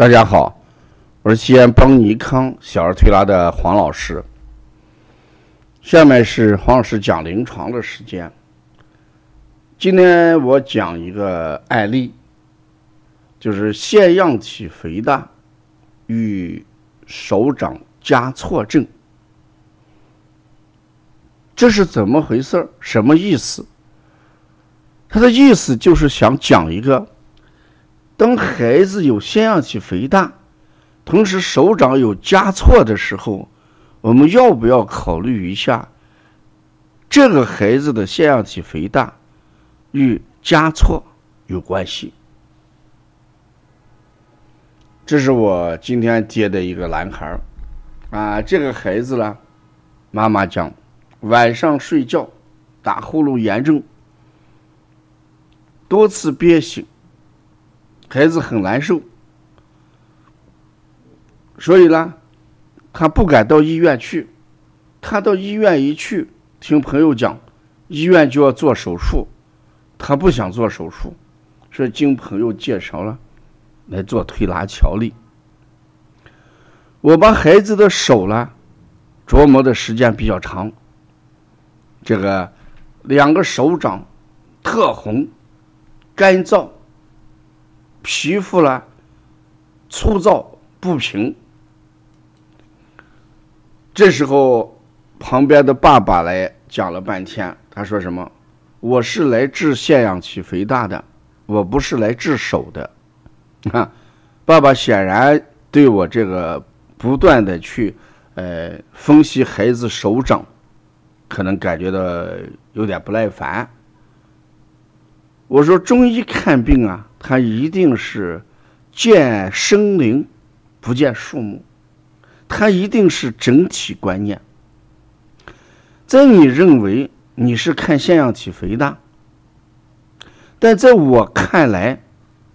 大家好，我是西安邦尼康小儿推拿的黄老师。下面是黄老师讲临床的时间。今天我讲一个案例，就是腺样体肥大与手掌夹错症，这是怎么回事什么意思？他的意思就是想讲一个。当孩子有腺样体肥大，同时手掌有夹错的时候，我们要不要考虑一下，这个孩子的腺样体肥大与夹错有关系？这是我今天接的一个男孩，啊，这个孩子呢，妈妈讲，晚上睡觉打呼噜严重，多次憋醒。孩子很难受，所以呢，他不敢到医院去。他到医院一去，听朋友讲，医院就要做手术，他不想做手术，所以经朋友介绍了来做推拿调理。我把孩子的手呢琢磨的时间比较长，这个两个手掌特红、干燥。皮肤呢粗糙不平，这时候旁边的爸爸来讲了半天，他说什么？我是来治腺样体肥大的，我不是来治手的。啊，爸爸显然对我这个不断的去呃分析孩子手掌，可能感觉到有点不耐烦。我说中医看病啊。它一定是见生灵，不见树木，它一定是整体观念。在你认为你是看腺样体肥大，但在我看来，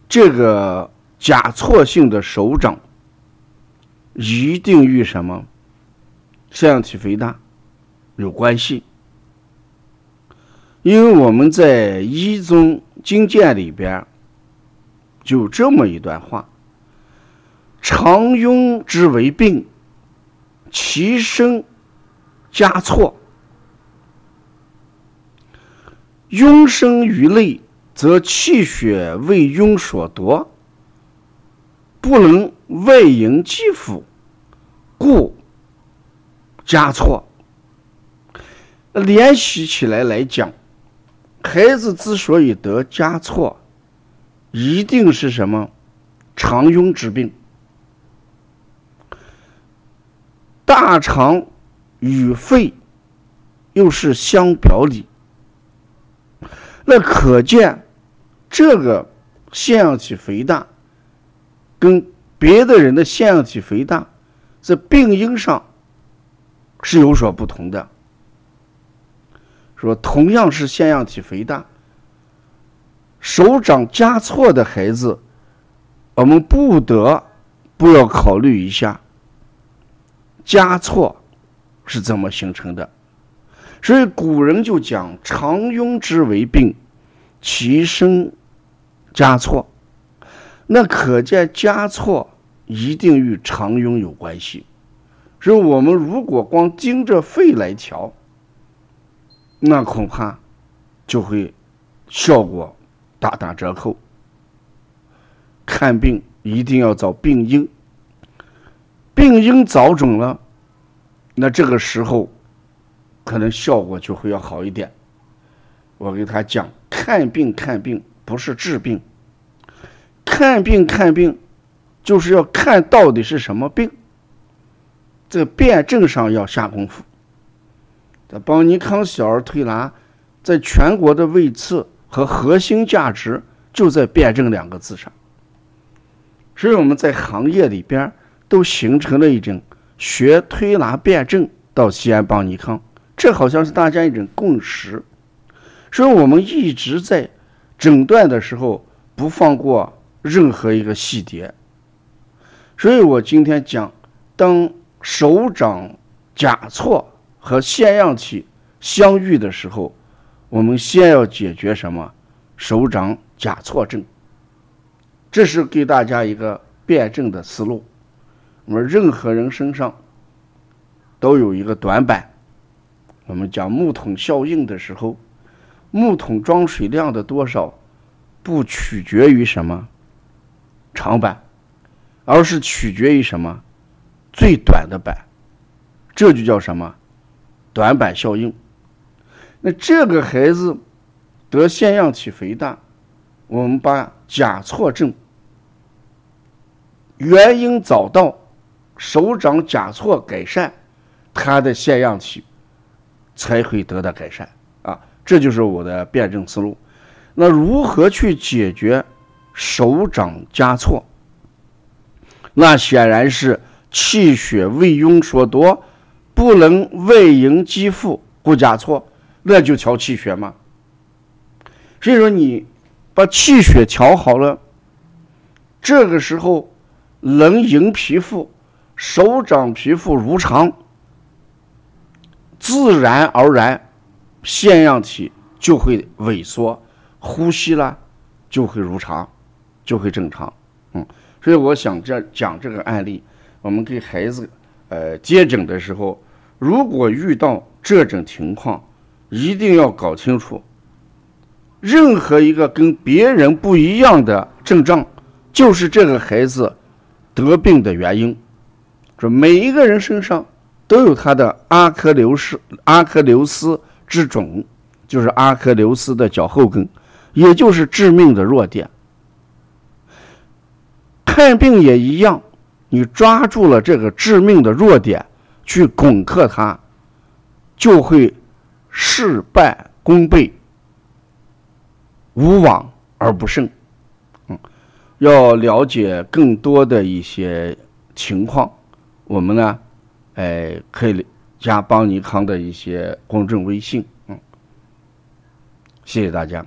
这个假错性的手掌一定与什么腺样体肥大有关系，因为我们在医宗经鉴里边。就这么一段话：常庸之为病，其身加错。庸生于内，则气血为庸所夺，不能外迎肌肤，故加错。联系起来来讲，孩子之所以得加错。一定是什么肠痈之病？大肠与肺又是相表里，那可见这个腺样体肥大跟别的人的腺样体肥大在病因上是有所不同的。说同样是腺样体肥大。手掌夹错的孩子，我们不得不要考虑一下，夹错是怎么形成的。所以古人就讲“常痈之为病，其生加错”。那可见加错一定与常痈有关系。所以我们如果光盯着肺来调，那恐怕就会效果。大打折扣。看病一定要找病因，病因找准了，那这个时候可能效果就会要好一点。我给他讲，看病看病不是治病，看病看病就是要看到底是什么病，在辩证上要下功夫。这邦尼康小儿推拿在全国的位次。和核心价值就在“辩证”两个字上，所以我们在行业里边都形成了一种学推拿辩证到西安邦尼康，这好像是大家一种共识。所以我们一直在诊断的时候不放过任何一个细节。所以我今天讲，当手掌甲错和腺样体相遇的时候。我们先要解决什么？手掌甲错症，这是给大家一个辩证的思路。我们任何人身上都有一个短板。我们讲木桶效应的时候，木桶装水量的多少，不取决于什么长板，而是取决于什么最短的板。这就叫什么短板效应。那这个孩子得腺样体肥大，我们把甲错症原因找到，手掌甲错改善，他的腺样体才会得到改善啊！这就是我的辩证思路。那如何去解决手掌加错？那显然是气血未用所多，不能外迎肌肤，故加错。那就调气血嘛。所以说，你把气血调好了，这个时候能迎皮肤，手掌皮肤如常，自然而然腺样体就会萎缩，呼吸啦就会如常，就会正常。嗯，所以我想这讲这个案例，我们给孩子呃接诊的时候，如果遇到这种情况。一定要搞清楚，任何一个跟别人不一样的症状，就是这个孩子得病的原因。说每一个人身上都有他的阿克琉斯阿克琉斯之种，就是阿克琉斯的脚后跟，也就是致命的弱点。看病也一样，你抓住了这个致命的弱点去攻克它，就会。事半功倍，无往而不胜。嗯，要了解更多的一些情况，我们呢，哎，可以加邦尼康的一些公众微信。嗯，谢谢大家。